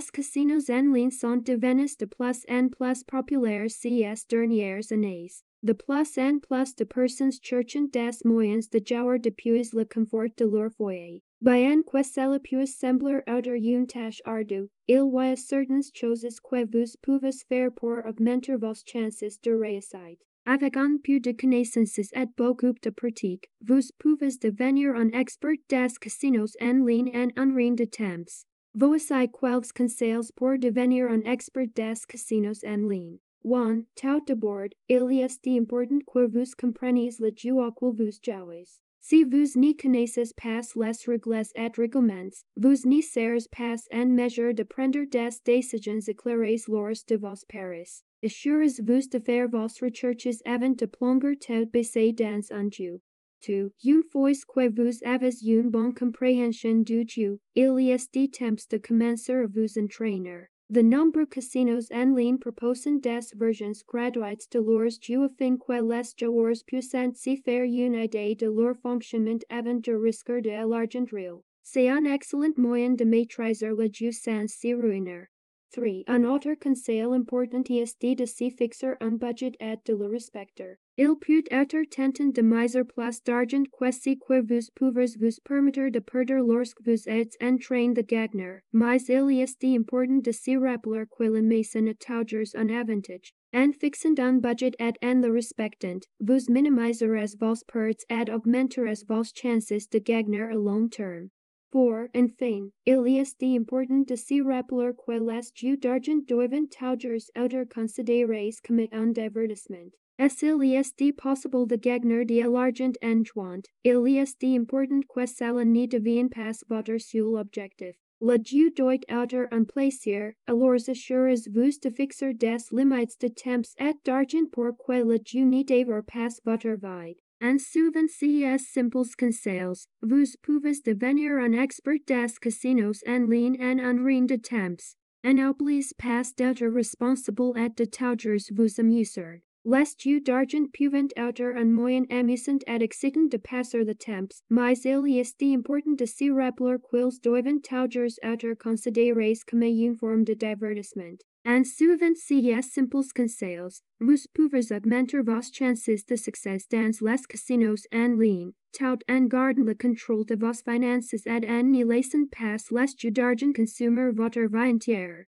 Les casinos en ligne sont devenus de plus en plus populaires ces dernières années. De plus en plus de personnes cherchent des moyens de jouer depuis le confort de leur foyer. Bien que cela puisse sembler être une tâche ardue, il y a certaines choses que vous pouvez faire pour augmenter vos chances de réussite. Avec un peu de connaissances et beaucoup de pratique, vous pouvez devenir un expert des casinos en ligne en un rien de temps. Voici quelques conseils pour devenir un expert des casinos en ligne. 1. Tout d'abord, il est important que vous compreniez le jeu auquel vous jouez. Si vous ne connaissez pas les règles et règlements, vous ne serez pas en mesure de prendre des décisions éclairées lors de vos paris. Assurez-vous de faire vos recherches avant de plonger tout baisser dans un jeu. 2. Une fois que vous avez une bonne compréhension du jeu, il est temps de commencer à vous entraîner. De nombreux casinos en ligne proposent des versions gratuites de leurs jeux afin que les joueurs puissent se faire une idée de leur fonctionnement avant de risquer de l'argent real. C'est un excellent moyen de maîtriser le jeu sans se ruiner. 3. An author can sell important est de se fixer un budget et de le respecter. Il peut être tentant de miser plus d'argent ce que vous pouvez vous permettre de perdre lorsque vous êtes en train de gagner, mais il est important de se rappeler que maison a toujours un avantage. En fixant un budget et en le respectant, vous minimiserez vos pertes et augmenterez vos chances de gagner à long terme. 4. Enfin, il est important de se rappeler que les jeux d'argent doivent toujours être considérés comme un divertissement. S'il est possible de gagner de l'argent en jouant, il est important que cela ne devienne pas votre seul objectif. Le jeu doit être un plaisir, alors assurez-vous de fixer des limites de temps et d'argent pour que le jeu ne dévore pas votre vie. En suivant ces simples conseils, vous pouvez devenir un expert des casinos en ligne en un rien de temps. En n'oubliez pas d'être responsable et de toujours vous amuser. Les jeux d'argent peuvent être un moyen amusant et excitant de passer the temps, mais il est important de se rappeler qu'ils doivent toujours être considérés comme une forme de divertissement. En suivant ces simples conseils, vous pouvez augmenter vos chances de succès dans les casinos en ligne, tout en gardant le contrôle de vos finances et en ne laissant pas les jeux d'argent consumer votre vie.